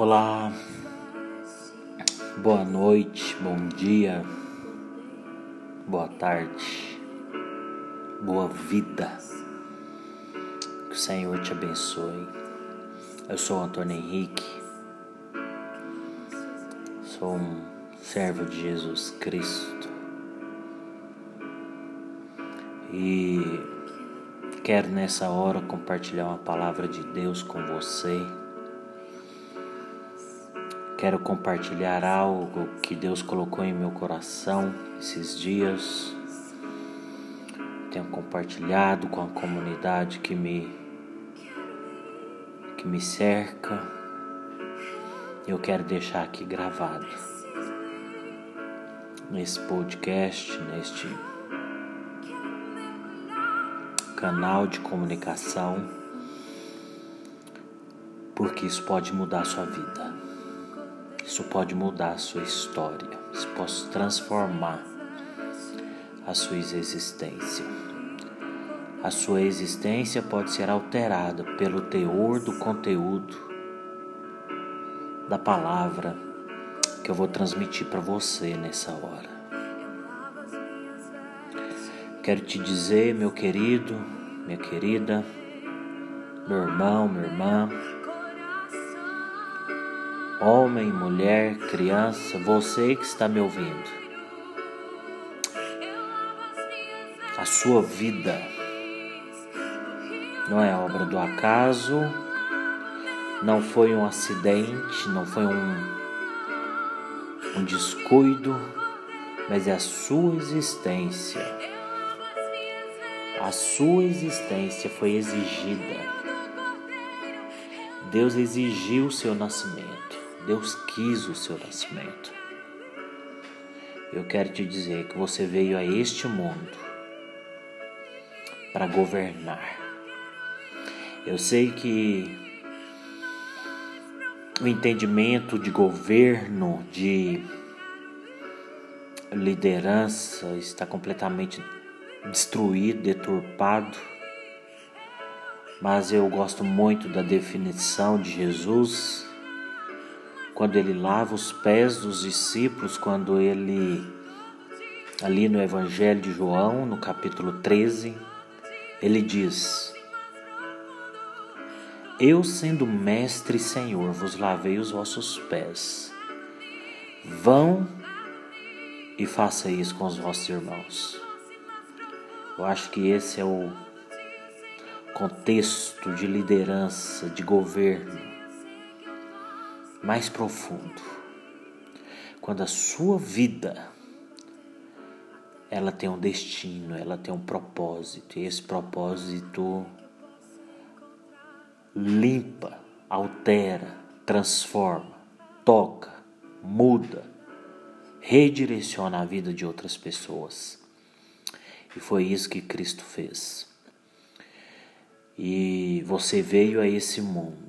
Olá, boa noite, bom dia, boa tarde, boa vida. Que o Senhor te abençoe. Eu sou Antônio Henrique, sou um servo de Jesus Cristo e quero nessa hora compartilhar uma palavra de Deus com você. Quero compartilhar algo que Deus colocou em meu coração esses dias. Tenho compartilhado com a comunidade que me que me cerca. Eu quero deixar aqui gravado nesse podcast, neste canal de comunicação, porque isso pode mudar a sua vida. Isso pode mudar a sua história, isso pode transformar a sua existência. A sua existência pode ser alterada pelo teor do conteúdo da palavra que eu vou transmitir para você nessa hora. Quero te dizer, meu querido, minha querida, meu irmão, minha irmã, homem, mulher, criança, você que está me ouvindo. A sua vida não é obra do acaso, não foi um acidente, não foi um, um descuido, mas é a sua existência. A sua existência foi exigida. Deus exigiu o seu nascimento. Deus quis o seu nascimento. Eu quero te dizer que você veio a este mundo para governar. Eu sei que o entendimento de governo, de liderança está completamente destruído, deturpado. Mas eu gosto muito da definição de Jesus quando ele lava os pés dos discípulos, quando ele, ali no Evangelho de João, no capítulo 13, ele diz: Eu, sendo mestre e senhor, vos lavei os vossos pés. Vão e faça isso com os vossos irmãos. Eu acho que esse é o contexto de liderança, de governo mais profundo. Quando a sua vida ela tem um destino, ela tem um propósito, e esse propósito limpa, altera, transforma, toca, muda, redireciona a vida de outras pessoas. E foi isso que Cristo fez. E você veio a esse mundo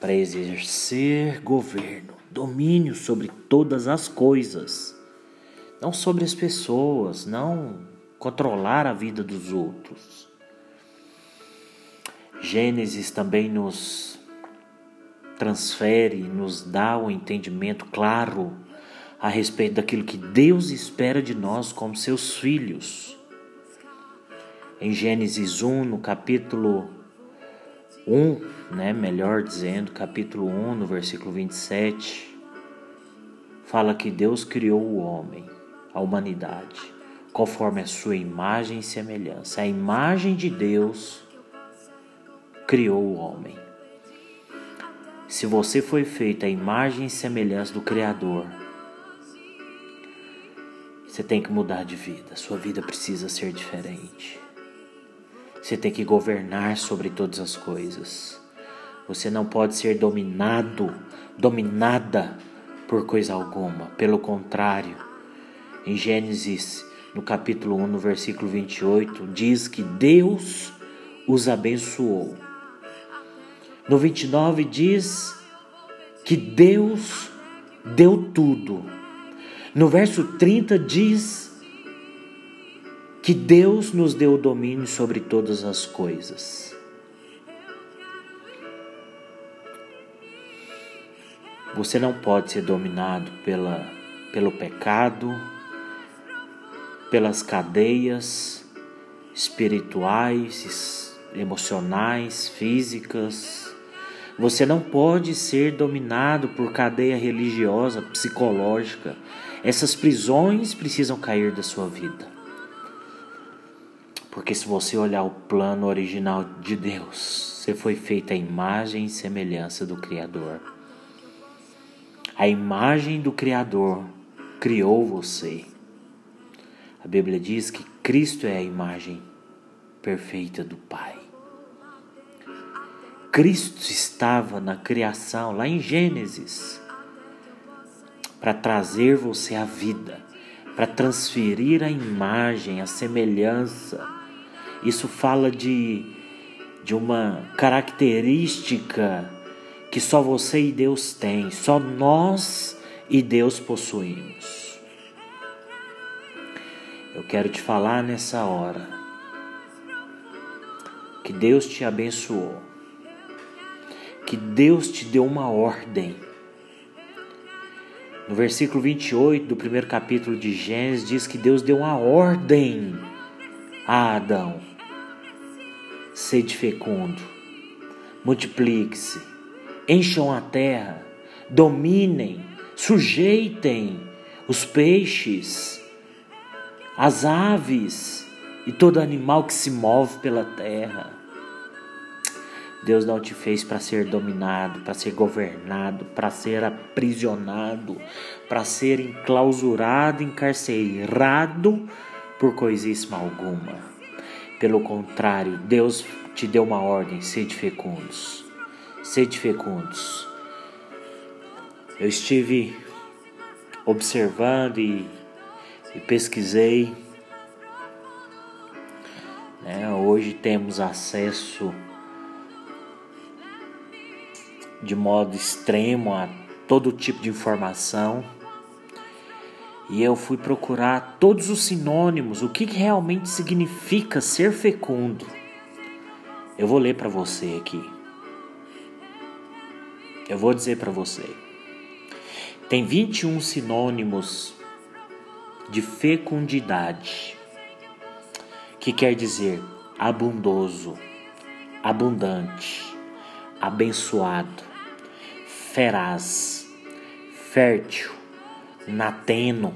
para exercer governo, domínio sobre todas as coisas, não sobre as pessoas, não controlar a vida dos outros. Gênesis também nos transfere, nos dá o um entendimento claro a respeito daquilo que Deus espera de nós como seus filhos. Em Gênesis 1, no capítulo 1, né, melhor dizendo, capítulo 1, no versículo 27, fala que Deus criou o homem, a humanidade, conforme a sua imagem e semelhança. A imagem de Deus criou o homem. Se você foi feito à imagem e semelhança do Criador, você tem que mudar de vida. Sua vida precisa ser diferente. Você tem que governar sobre todas as coisas. Você não pode ser dominado, dominada por coisa alguma. Pelo contrário, em Gênesis, no capítulo 1, no versículo 28, diz que Deus os abençoou. No 29 diz que Deus deu tudo. No verso 30 diz que Deus nos deu o domínio sobre todas as coisas. Você não pode ser dominado pela, pelo pecado, pelas cadeias espirituais, emocionais, físicas. Você não pode ser dominado por cadeia religiosa, psicológica. Essas prisões precisam cair da sua vida. Porque se você olhar o plano original de Deus, você foi feita a imagem e semelhança do Criador. A imagem do Criador criou você. A Bíblia diz que Cristo é a imagem perfeita do Pai. Cristo estava na criação, lá em Gênesis, para trazer você à vida, para transferir a imagem, a semelhança. Isso fala de, de uma característica que só você e Deus têm, só nós e Deus possuímos. Eu quero te falar nessa hora que Deus te abençoou, que Deus te deu uma ordem. No versículo 28 do primeiro capítulo de Gênesis diz que Deus deu uma ordem a Adão: sede fecundo, multiplique-se, encham a terra, dominem, sujeitem os peixes as aves e todo animal que se move pela terra. Deus não te fez para ser dominado, para ser governado, para ser aprisionado, para ser enclausurado, encarcerado por coisíssima alguma. Pelo contrário, Deus te deu uma ordem: sede fecundos. Sede fecundos. Eu estive observando e e pesquisei. Né? Hoje temos acesso de modo extremo a todo tipo de informação. E eu fui procurar todos os sinônimos, o que realmente significa ser fecundo. Eu vou ler para você aqui. Eu vou dizer para você. Tem 21 sinônimos de fecundidade, que quer dizer abundoso, abundante, abençoado, feraz, fértil, nateno,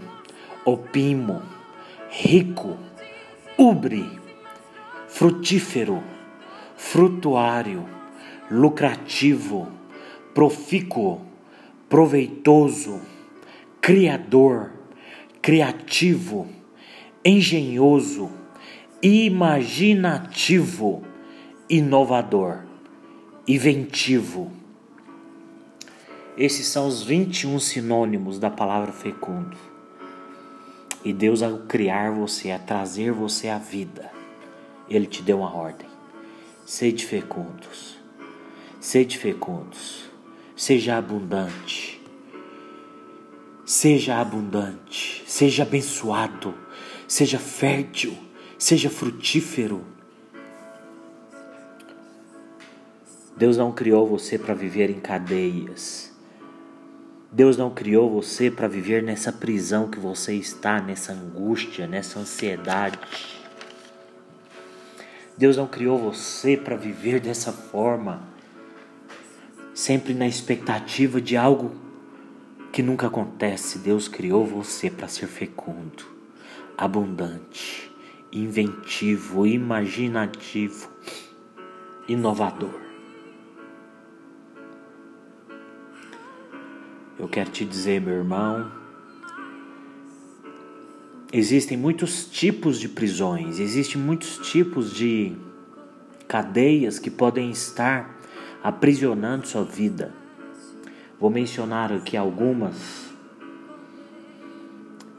opimo, rico, ubre, frutífero, frutuário, lucrativo, profícuo, proveitoso, criador, criativo, engenhoso, imaginativo, inovador, inventivo. Esses são os 21 sinônimos da palavra fecundo. E Deus, ao criar você, a trazer você à vida, Ele te deu uma ordem: sede fecundos, sede fecundos, seja abundante, seja abundante seja abençoado, seja fértil, seja frutífero. Deus não criou você para viver em cadeias. Deus não criou você para viver nessa prisão que você está, nessa angústia, nessa ansiedade. Deus não criou você para viver dessa forma, sempre na expectativa de algo que nunca acontece. Deus criou você para ser fecundo, abundante, inventivo, imaginativo, inovador. Eu quero te dizer, meu irmão, existem muitos tipos de prisões, existem muitos tipos de cadeias que podem estar aprisionando sua vida. Vou mencionar aqui algumas.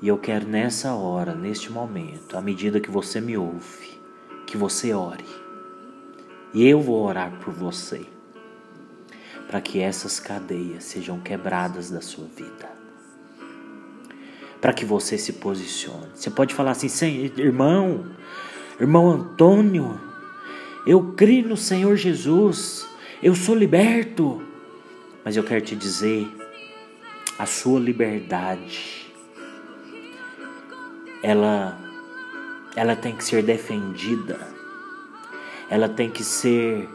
E eu quero nessa hora, neste momento, à medida que você me ouve, que você ore. E eu vou orar por você, para que essas cadeias sejam quebradas da sua vida. Para que você se posicione. Você pode falar assim, irmão, irmão Antônio, eu creio no Senhor Jesus, eu sou liberto. Mas eu quero te dizer a sua liberdade, ela, ela tem que ser defendida, ela tem que ser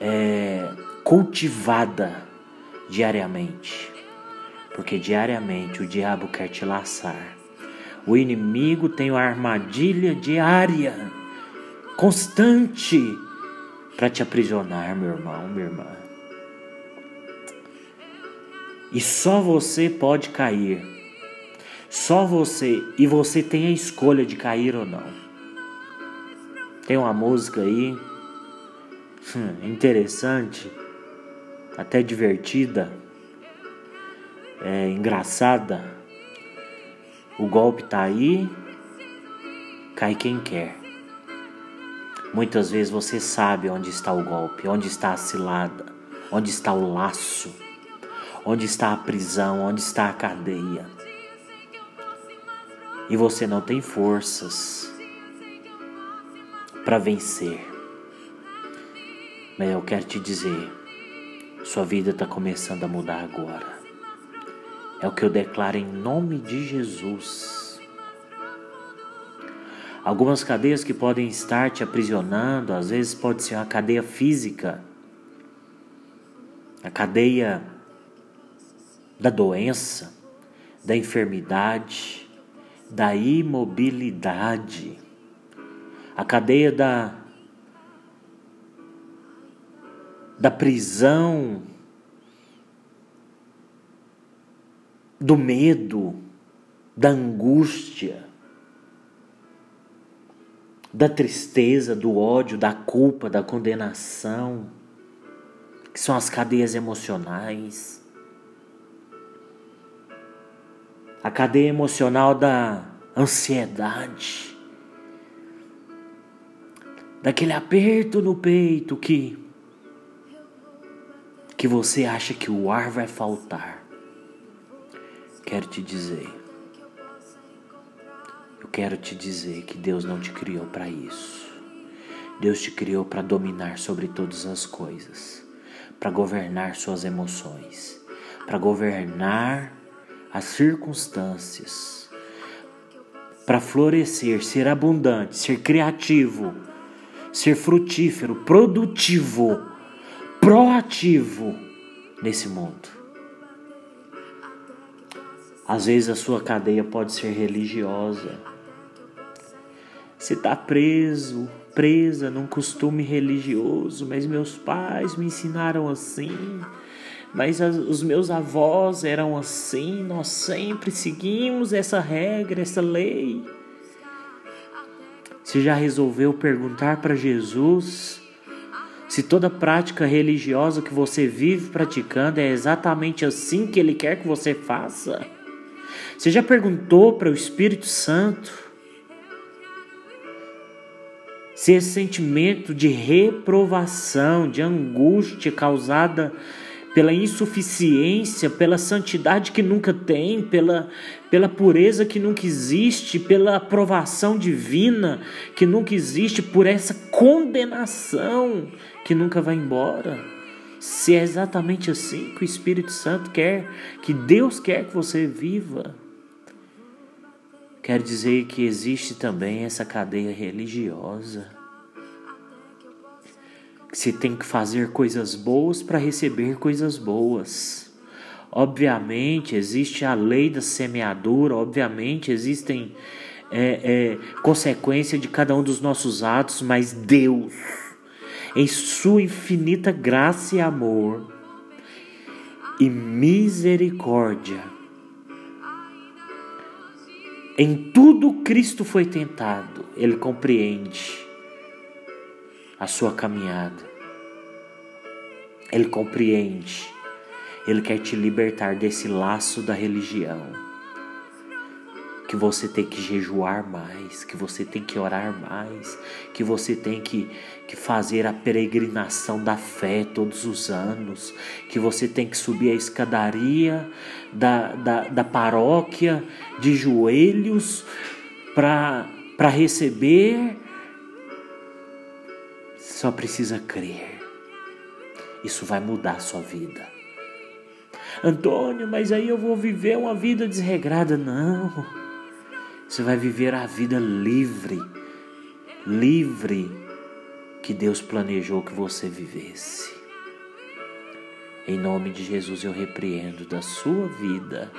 é, cultivada diariamente, porque diariamente o diabo quer te laçar. O inimigo tem uma armadilha diária, constante, para te aprisionar, meu irmão, minha irmã. E só você pode cair. Só você. E você tem a escolha de cair ou não. Tem uma música aí. Hum, interessante. Até divertida. É engraçada. O golpe tá aí. Cai quem quer. Muitas vezes você sabe onde está o golpe, onde está a cilada, onde está o laço Onde está a prisão? Onde está a cadeia? E você não tem forças para vencer. Mas eu quero te dizer, sua vida está começando a mudar agora. É o que eu declaro em nome de Jesus. Algumas cadeias que podem estar te aprisionando, às vezes pode ser uma cadeia física, a cadeia da doença, da enfermidade, da imobilidade, a cadeia da, da prisão, do medo, da angústia, da tristeza, do ódio, da culpa, da condenação, que são as cadeias emocionais. a cadeia emocional da ansiedade, daquele aperto no peito que que você acha que o ar vai faltar. Quero te dizer, quero te dizer que Deus não te criou para isso. Deus te criou para dominar sobre todas as coisas, para governar suas emoções, para governar as circunstâncias para florescer, ser abundante, ser criativo, ser frutífero, produtivo, proativo nesse mundo. Às vezes a sua cadeia pode ser religiosa. Você está preso, presa num costume religioso, mas meus pais me ensinaram assim mas as, os meus avós eram assim, nós sempre seguimos essa regra, essa lei. Você já resolveu perguntar para Jesus se toda prática religiosa que você vive praticando é exatamente assim que Ele quer que você faça? Você já perguntou para o Espírito Santo se esse sentimento de reprovação, de angústia causada pela insuficiência, pela santidade que nunca tem, pela, pela pureza que nunca existe, pela aprovação divina que nunca existe, por essa condenação que nunca vai embora. Se é exatamente assim que o Espírito Santo quer, que Deus quer que você viva, quer dizer que existe também essa cadeia religiosa se tem que fazer coisas boas para receber coisas boas. Obviamente existe a lei da semeadura, obviamente existem é, é, consequências de cada um dos nossos atos, mas Deus, em Sua infinita graça e amor e misericórdia, em tudo Cristo foi tentado, Ele compreende a sua caminhada. Ele compreende. Ele quer te libertar desse laço da religião. Que você tem que jejuar mais, que você tem que orar mais, que você tem que, que fazer a peregrinação da fé todos os anos, que você tem que subir a escadaria da, da, da paróquia de joelhos para receber só precisa crer. Isso vai mudar a sua vida. Antônio, mas aí eu vou viver uma vida desregrada. Não. Você vai viver a vida livre, livre que Deus planejou que você vivesse. Em nome de Jesus eu repreendo da sua vida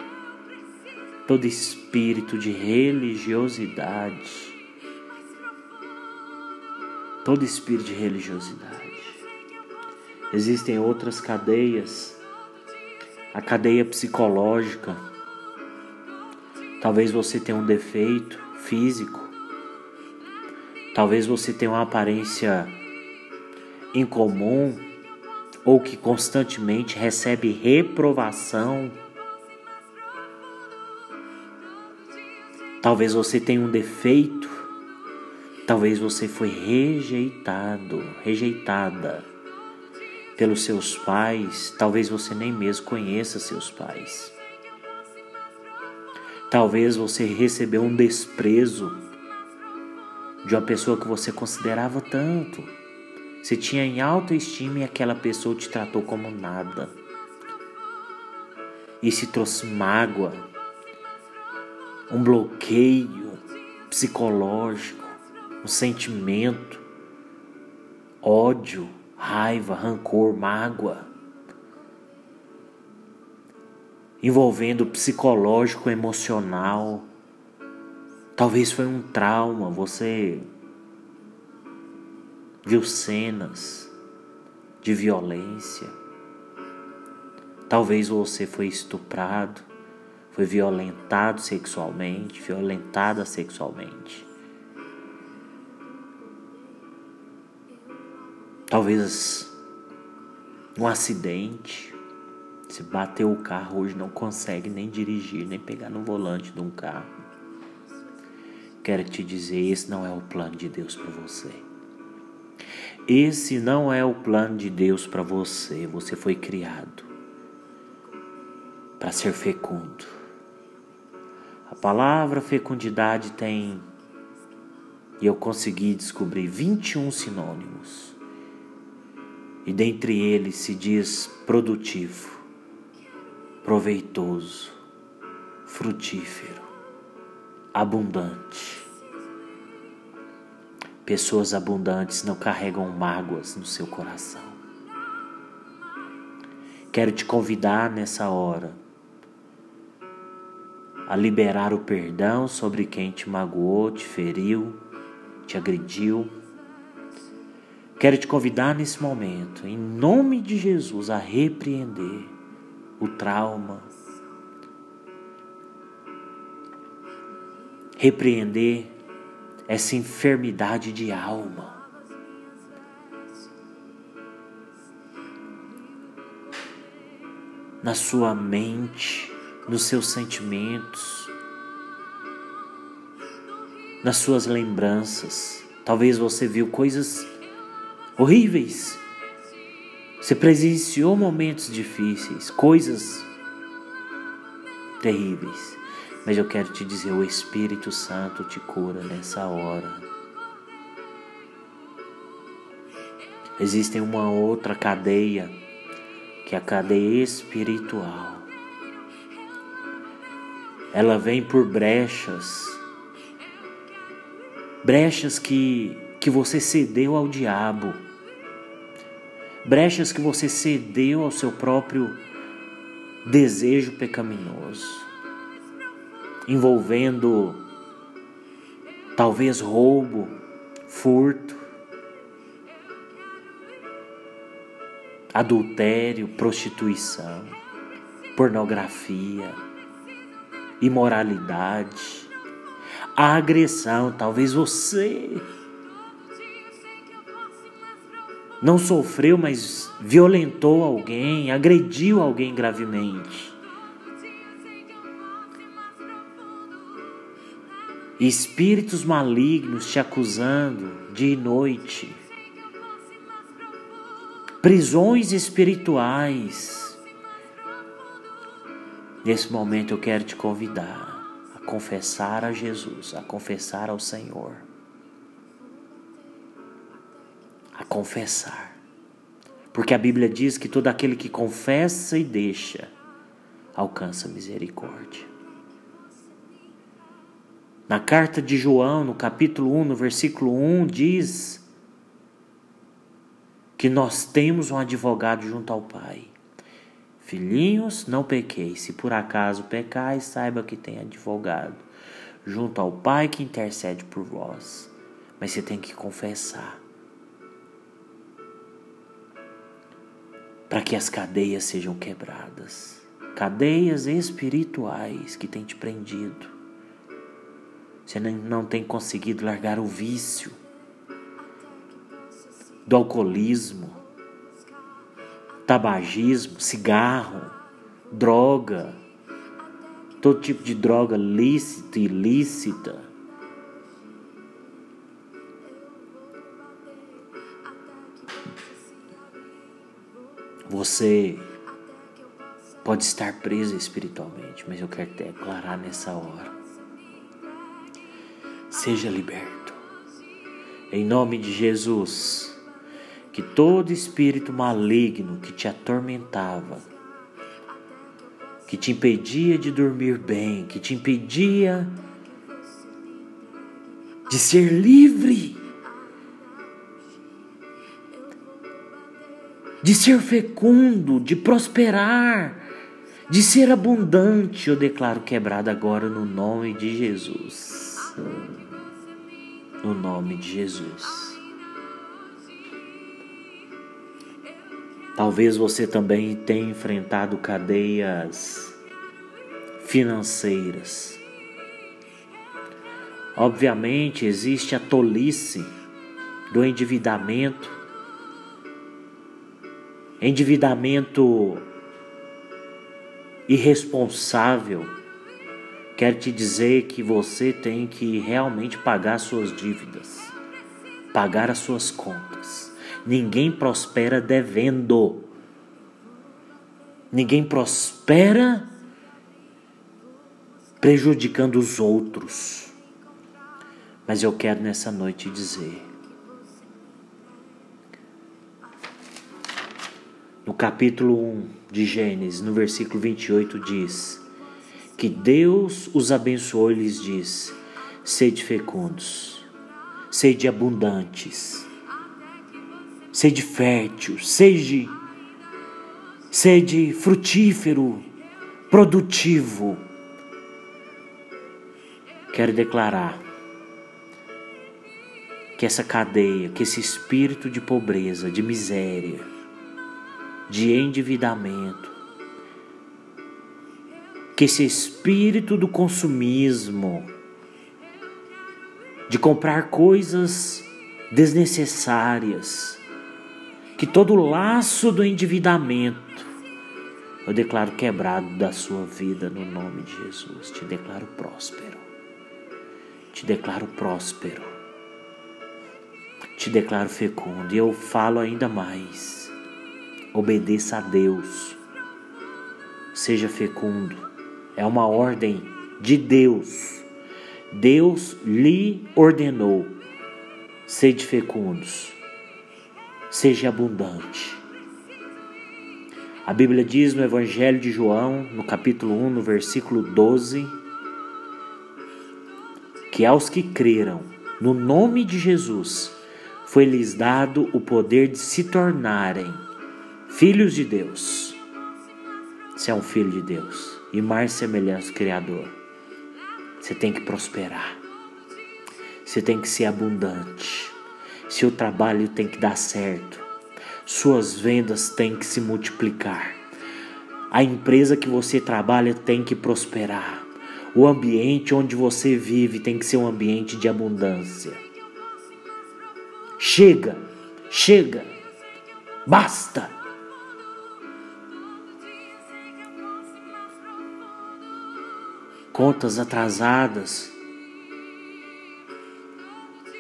todo espírito de religiosidade, todo espírito de religiosidade. Existem outras cadeias, a cadeia psicológica. Talvez você tenha um defeito físico, talvez você tenha uma aparência incomum ou que constantemente recebe reprovação. Talvez você tenha um defeito, talvez você foi rejeitado, rejeitada pelos seus pais, talvez você nem mesmo conheça seus pais. Talvez você recebeu um desprezo de uma pessoa que você considerava tanto. Você tinha em alta estima e aquela pessoa te tratou como nada. E se trouxe mágoa, um bloqueio psicológico, um sentimento, ódio raiva, rancor, mágoa, envolvendo psicológico, emocional. Talvez foi um trauma, você viu cenas de violência. Talvez você foi estuprado, foi violentado sexualmente, violentada sexualmente. Talvez um acidente. Você bateu o carro hoje, não consegue nem dirigir, nem pegar no volante de um carro. Quero te dizer, esse não é o plano de Deus para você. Esse não é o plano de Deus para você. Você foi criado para ser fecundo. A palavra fecundidade tem, e eu consegui descobrir 21 sinônimos e dentre eles se diz produtivo, proveitoso, frutífero, abundante. Pessoas abundantes não carregam mágoas no seu coração. Quero te convidar nessa hora a liberar o perdão sobre quem te magoou, te feriu, te agrediu Quero te convidar nesse momento, em nome de Jesus, a repreender o trauma, repreender essa enfermidade de alma. Na sua mente, nos seus sentimentos, nas suas lembranças. Talvez você viu coisas horríveis. Você presenciou momentos difíceis, coisas terríveis. Mas eu quero te dizer: o Espírito Santo te cura nessa hora. Existe uma outra cadeia, que é a cadeia espiritual. Ela vem por brechas, brechas que, que você cedeu ao diabo brechas que você cedeu ao seu próprio desejo pecaminoso, envolvendo talvez roubo, furto, adultério, prostituição, pornografia, imoralidade, agressão. Talvez você não sofreu, mas violentou alguém, agrediu alguém gravemente. Espíritos malignos te acusando dia e noite. Prisões espirituais. Nesse momento eu quero te convidar a confessar a Jesus, a confessar ao Senhor a confessar. Porque a Bíblia diz que todo aquele que confessa e deixa alcança misericórdia. Na carta de João, no capítulo 1, no versículo 1, diz que nós temos um advogado junto ao Pai. Filhinhos, não pequeis. Se por acaso pecais, saiba que tem advogado junto ao Pai que intercede por vós. Mas você tem que confessar. Para que as cadeias sejam quebradas. Cadeias espirituais que têm te prendido você não tem conseguido largar o vício do alcoolismo, tabagismo, cigarro, droga, todo tipo de droga lícita e ilícita. Você pode estar preso espiritualmente, mas eu quero declarar nessa hora seja liberto. Em nome de Jesus, que todo espírito maligno que te atormentava, que te impedia de dormir bem, que te impedia de ser livre, de ser fecundo, de prosperar, de ser abundante, eu declaro quebrado agora no nome de Jesus no nome de Jesus. Talvez você também tenha enfrentado cadeias financeiras. Obviamente existe a tolice do endividamento, endividamento irresponsável Quero te dizer que você tem que realmente pagar suas dívidas, pagar as suas contas. Ninguém prospera devendo. Ninguém prospera prejudicando os outros. Mas eu quero nessa noite dizer: no capítulo 1 de Gênesis, no versículo 28, diz que Deus os abençoou e lhes diz: sede fecundos, sede abundantes, sede fértil, sede, sede frutífero, produtivo. Quero declarar que essa cadeia, que esse espírito de pobreza, de miséria, de endividamento, que esse espírito do consumismo, de comprar coisas desnecessárias, que todo laço do endividamento, eu declaro quebrado da sua vida no nome de Jesus. Te declaro próspero. Te declaro próspero. Te declaro fecundo. E eu falo ainda mais. Obedeça a Deus. Seja fecundo é uma ordem de Deus. Deus lhe ordenou: sede fecundos, seja abundante. A Bíblia diz no Evangelho de João, no capítulo 1, no versículo 12, que aos que creram no nome de Jesus foi-lhes dado o poder de se tornarem filhos de Deus. Você é um filho de Deus e mais semelhança ao Criador. Você tem que prosperar. Você tem que ser abundante. Seu trabalho tem que dar certo. Suas vendas têm que se multiplicar. A empresa que você trabalha tem que prosperar. O ambiente onde você vive tem que ser um ambiente de abundância. Chega, chega, basta. Contas atrasadas,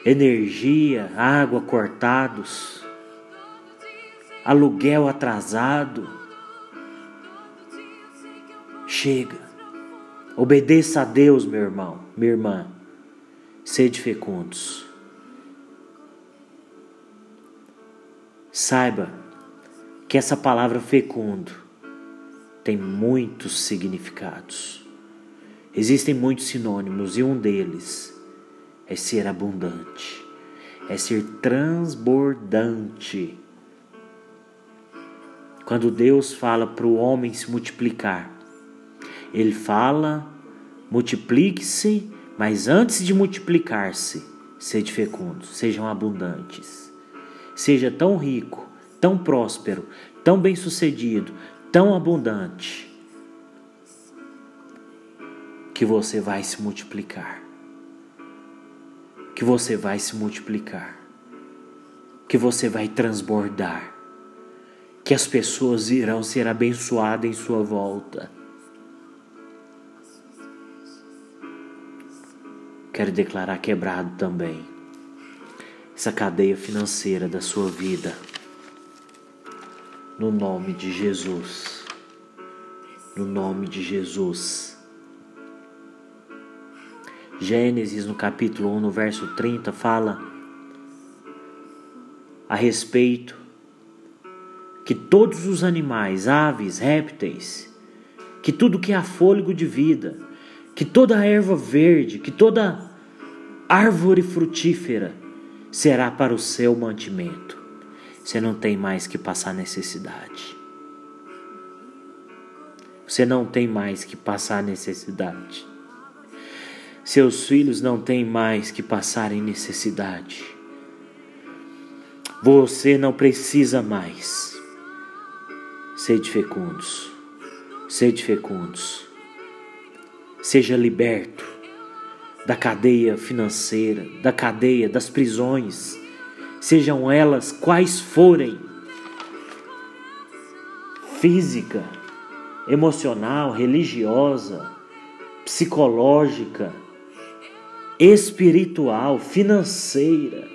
energia, água cortados, aluguel atrasado. Chega. Obedeça a Deus, meu irmão, minha irmã. Sede fecundos. Saiba que essa palavra fecundo tem muitos significados. Existem muitos sinônimos e um deles é ser abundante, é ser transbordante. Quando Deus fala para o homem se multiplicar, Ele fala: multiplique-se, mas antes de multiplicar-se, sede fecundos, sejam abundantes. Seja tão rico, tão próspero, tão bem-sucedido, tão abundante, que você vai se multiplicar. Que você vai se multiplicar. Que você vai transbordar que as pessoas irão ser abençoadas em sua volta. Quero declarar quebrado também essa cadeia financeira da sua vida. No nome de Jesus. No nome de Jesus. Gênesis, no capítulo 1, no verso 30, fala a respeito que todos os animais, aves, répteis, que tudo que há fôlego de vida, que toda a erva verde, que toda árvore frutífera será para o seu mantimento. Você não tem mais que passar necessidade. Você não tem mais que passar necessidade. Seus filhos não têm mais que passar em necessidade. Você não precisa mais Sede fecundos, sede fecundos. Seja liberto da cadeia financeira, da cadeia das prisões, sejam elas quais forem física, emocional, religiosa, psicológica, espiritual, financeira.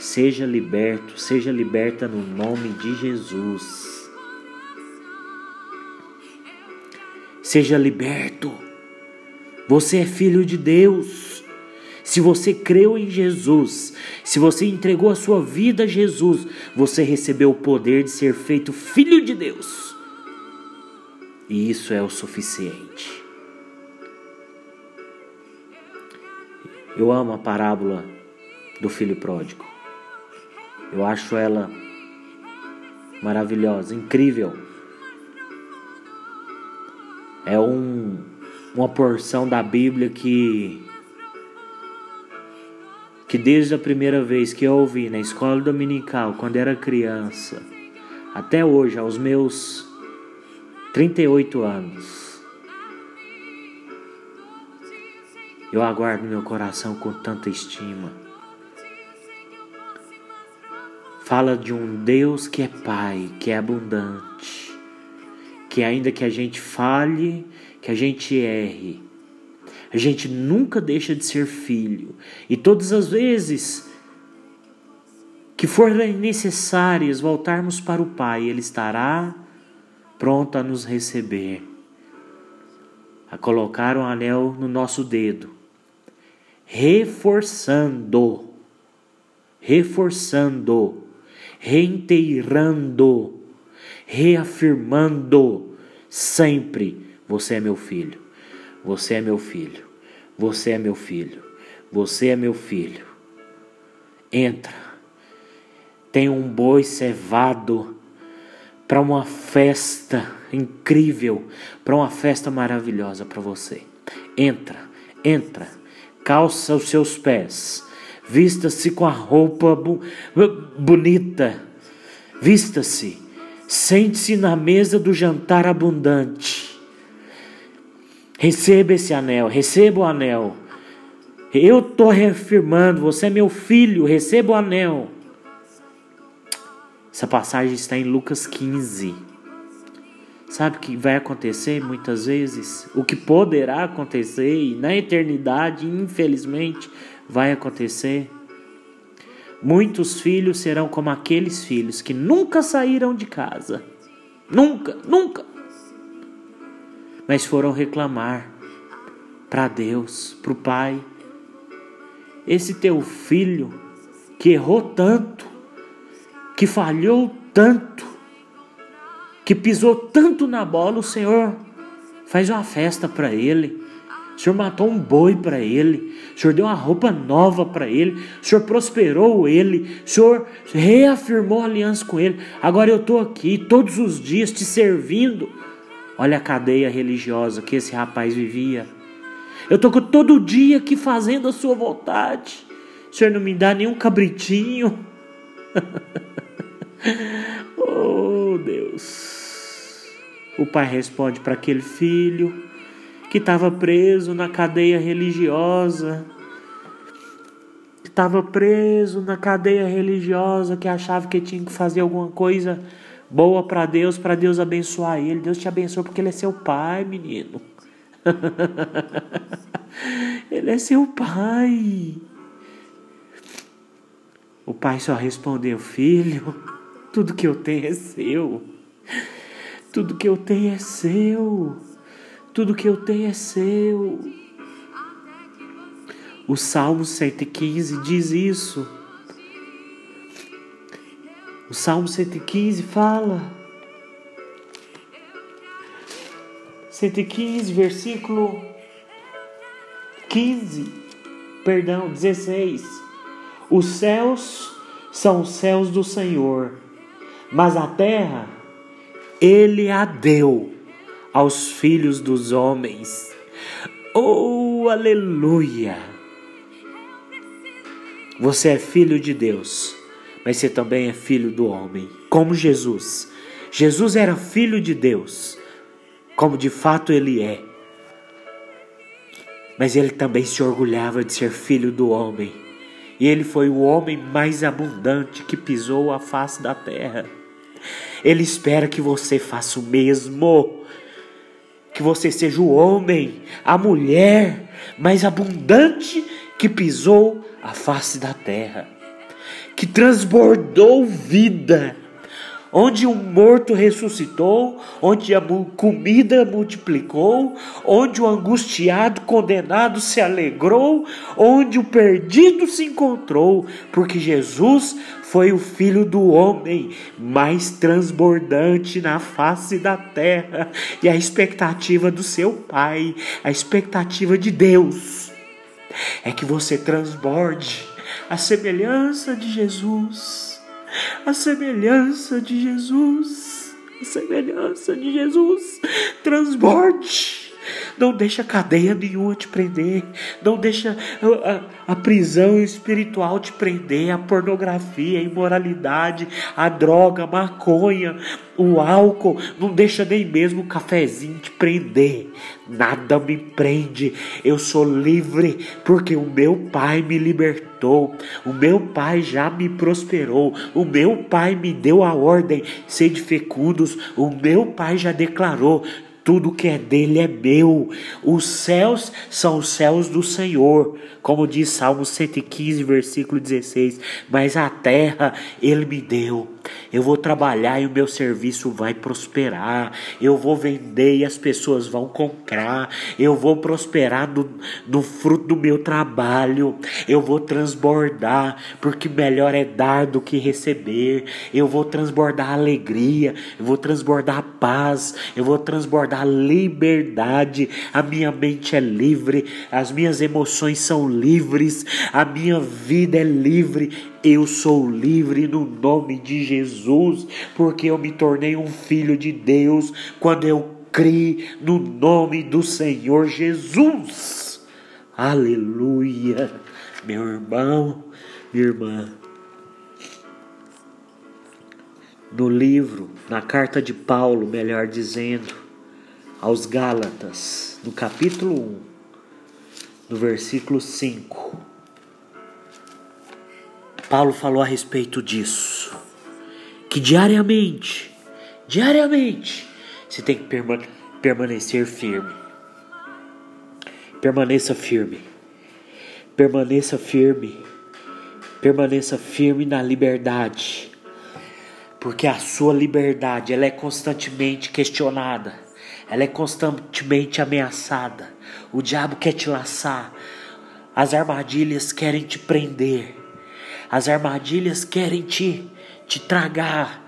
Seja liberto, seja liberta no nome de Jesus. Seja liberto. Você é filho de Deus. Se você creu em Jesus, se você entregou a sua vida a Jesus, você recebeu o poder de ser feito filho de Deus. E isso é o suficiente. Eu amo a parábola do filho pródigo. Eu acho ela maravilhosa, incrível é um, uma porção da Bíblia que que desde a primeira vez que eu ouvi na escola dominical, quando era criança, até hoje, aos meus 38 anos, eu aguardo meu coração com tanta estima. Fala de um Deus que é Pai, que é abundante que ainda que a gente falhe, que a gente erre, a gente nunca deixa de ser filho. E todas as vezes que forem necessárias voltarmos para o Pai, Ele estará pronto a nos receber, a colocar um anel no nosso dedo, reforçando, reforçando, reinteirando reafirmando sempre: Você é meu filho, você é meu filho, você é meu filho, você é meu filho. Entra, tem um boi cevado para uma festa incrível, para uma festa maravilhosa para você. Entra, entra, calça os seus pés, vista-se com a roupa bu bonita, vista-se Sente-se na mesa do jantar abundante. Receba esse anel, receba o anel. Eu estou reafirmando, você é meu filho, receba o anel. Essa passagem está em Lucas 15. Sabe o que vai acontecer muitas vezes? O que poderá acontecer e na eternidade, infelizmente, vai acontecer Muitos filhos serão como aqueles filhos que nunca saíram de casa. Nunca, nunca. Mas foram reclamar para Deus, para o Pai. Esse teu filho que errou tanto, que falhou tanto, que pisou tanto na bola, o Senhor faz uma festa para ele. O Senhor matou um boi para ele. O Senhor deu uma roupa nova para ele. O Senhor prosperou ele. O Senhor reafirmou a aliança com ele. Agora eu estou aqui todos os dias te servindo. Olha a cadeia religiosa que esse rapaz vivia. Eu estou todo dia aqui fazendo a sua vontade. O Senhor não me dá nenhum cabritinho. oh, Deus. O pai responde para aquele filho que estava preso na cadeia religiosa, que estava preso na cadeia religiosa, que achava que tinha que fazer alguma coisa boa para Deus, para Deus abençoar ele. Deus te abençoa porque ele é seu pai, menino. ele é seu pai. O pai só respondeu: Filho, tudo que eu tenho é seu. Tudo que eu tenho é seu. Tudo que eu tenho é seu. O Salmo 115 diz isso. O Salmo 115 fala. 115, versículo 15, perdão, 16. Os céus são os céus do Senhor, mas a terra ele a deu aos filhos dos homens. Oh, aleluia! Você é filho de Deus, mas você também é filho do homem, como Jesus. Jesus era filho de Deus, como de fato ele é. Mas ele também se orgulhava de ser filho do homem. E ele foi o homem mais abundante que pisou a face da terra. Ele espera que você faça o mesmo. Que você seja o homem, a mulher mais abundante que pisou a face da terra, que transbordou vida, onde um morto ressuscitou, onde a comida multiplicou, onde o angustiado condenado se alegrou, onde o perdido se encontrou, porque Jesus foi o filho do homem mais transbordante na face da terra. E a expectativa do seu Pai, a expectativa de Deus, é que você transborde a semelhança de Jesus. A semelhança de Jesus. A semelhança de Jesus. Transborde não deixa cadeia nenhuma te prender. Não deixa a, a, a, prisão espiritual te prender. A pornografia, a imoralidade, a droga, a maconha, o álcool. Não deixa nem mesmo o cafezinho te prender. Nada me prende. Eu sou livre porque o meu Pai me libertou. O meu Pai já me prosperou. O meu Pai me deu a ordem: sede fecundos. O meu Pai já declarou tudo que é dele é meu. Os céus são os céus do Senhor, como diz Salmo 115, versículo 16. Mas a terra ele me deu. Eu vou trabalhar e o meu serviço vai prosperar. Eu vou vender e as pessoas vão comprar. Eu vou prosperar no, no fruto do meu trabalho. Eu vou transbordar, porque melhor é dar do que receber. Eu vou transbordar alegria. Eu vou transbordar paz. Eu vou transbordar liberdade. A minha mente é livre. As minhas emoções são livres. A minha vida é livre eu sou livre no nome de Jesus, porque eu me tornei um filho de Deus quando eu criei no nome do Senhor Jesus. Aleluia, meu irmão, minha irmã. No livro, na carta de Paulo, melhor dizendo, aos Gálatas, no capítulo 1, no versículo 5 Paulo falou a respeito disso. Que diariamente, diariamente, você tem que permanecer firme. Permaneça firme. Permaneça firme. Permaneça firme na liberdade. Porque a sua liberdade, ela é constantemente questionada. Ela é constantemente ameaçada. O diabo quer te laçar. As armadilhas querem te prender. As armadilhas querem te, te tragar.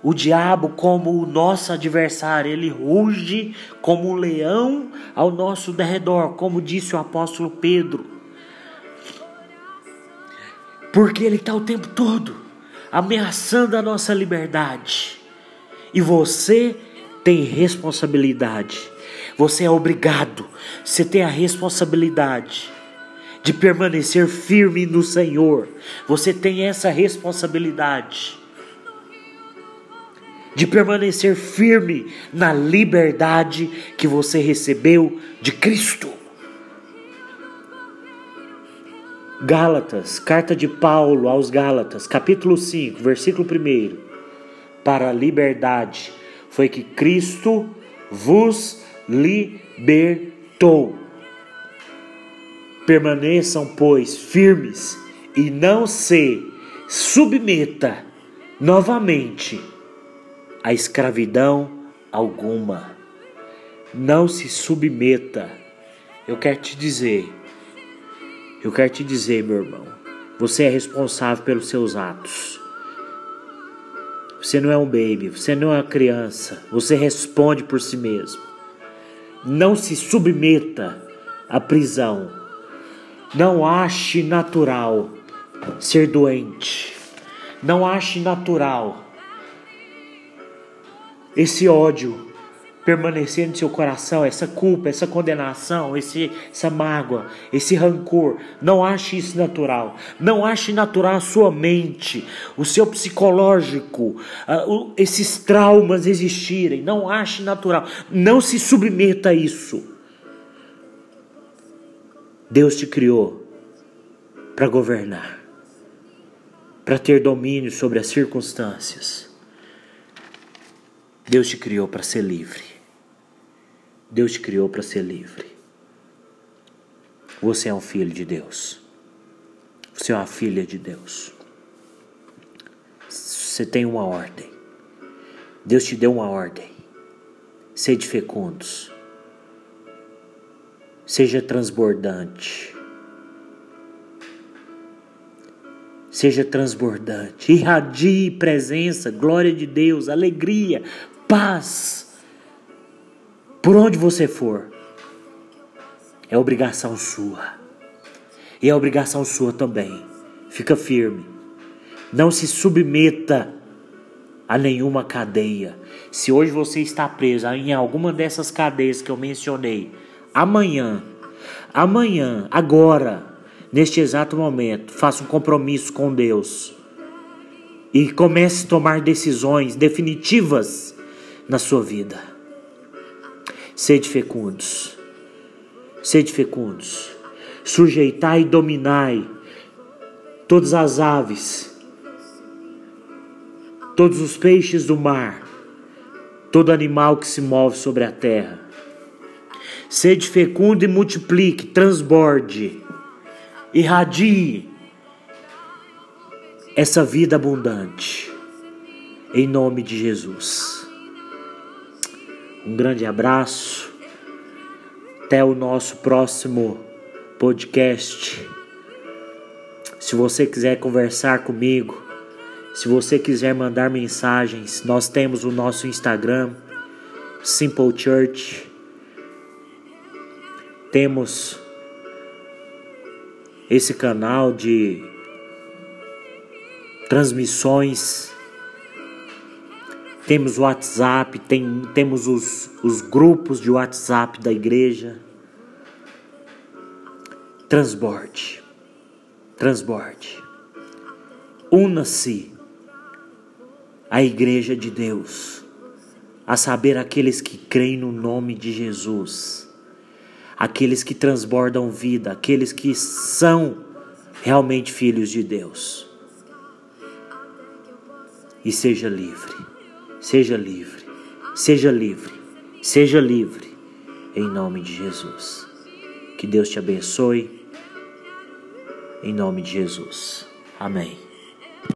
O diabo, como o nosso adversário, ele ruge como um leão ao nosso derredor, como disse o apóstolo Pedro. Porque ele está o tempo todo ameaçando a nossa liberdade. E você tem responsabilidade. Você é obrigado. Você tem a responsabilidade de permanecer firme no Senhor. Você tem essa responsabilidade de permanecer firme na liberdade que você recebeu de Cristo. Gálatas, carta de Paulo aos Gálatas, capítulo 5, versículo 1. Para a liberdade foi que Cristo vos libertou. Permaneçam, pois, firmes e não se submeta novamente a escravidão alguma. Não se submeta. Eu quero te dizer, eu quero te dizer, meu irmão, você é responsável pelos seus atos. Você não é um baby, você não é uma criança, você responde por si mesmo. Não se submeta à prisão. Não ache natural ser doente. Não ache natural esse ódio permanecer no seu coração, essa culpa, essa condenação, esse, essa mágoa, esse rancor. Não ache isso natural. Não ache natural a sua mente, o seu psicológico, uh, esses traumas existirem. Não ache natural. Não se submeta a isso. Deus te criou para governar, para ter domínio sobre as circunstâncias. Deus te criou para ser livre. Deus te criou para ser livre. Você é um filho de Deus. Você é uma filha de Deus. Você tem uma ordem. Deus te deu uma ordem. Sede fecundos. Seja transbordante. Seja transbordante. Irradie presença, glória de Deus, alegria, paz por onde você for. É obrigação sua. E é obrigação sua também. Fica firme. Não se submeta a nenhuma cadeia. Se hoje você está preso em alguma dessas cadeias que eu mencionei, amanhã, amanhã, agora, neste exato momento, faça um compromisso com Deus e comece a tomar decisões definitivas na sua vida. Sede fecundos, sede fecundos, sujeitai e dominai todas as aves, todos os peixes do mar, todo animal que se move sobre a terra. Sede fecundo e multiplique, transborde, irradie essa vida abundante, em nome de Jesus. Um grande abraço. Até o nosso próximo podcast. Se você quiser conversar comigo, se você quiser mandar mensagens, nós temos o nosso Instagram, Simple Church. Temos esse canal de transmissões temos o WhatsApp, tem, temos os, os grupos de WhatsApp da igreja. Transborde. Transborde. Una-se à igreja de Deus, a saber, aqueles que creem no nome de Jesus, aqueles que transbordam vida, aqueles que são realmente filhos de Deus. E seja livre. Seja livre, seja livre, seja livre, em nome de Jesus. Que Deus te abençoe, em nome de Jesus. Amém.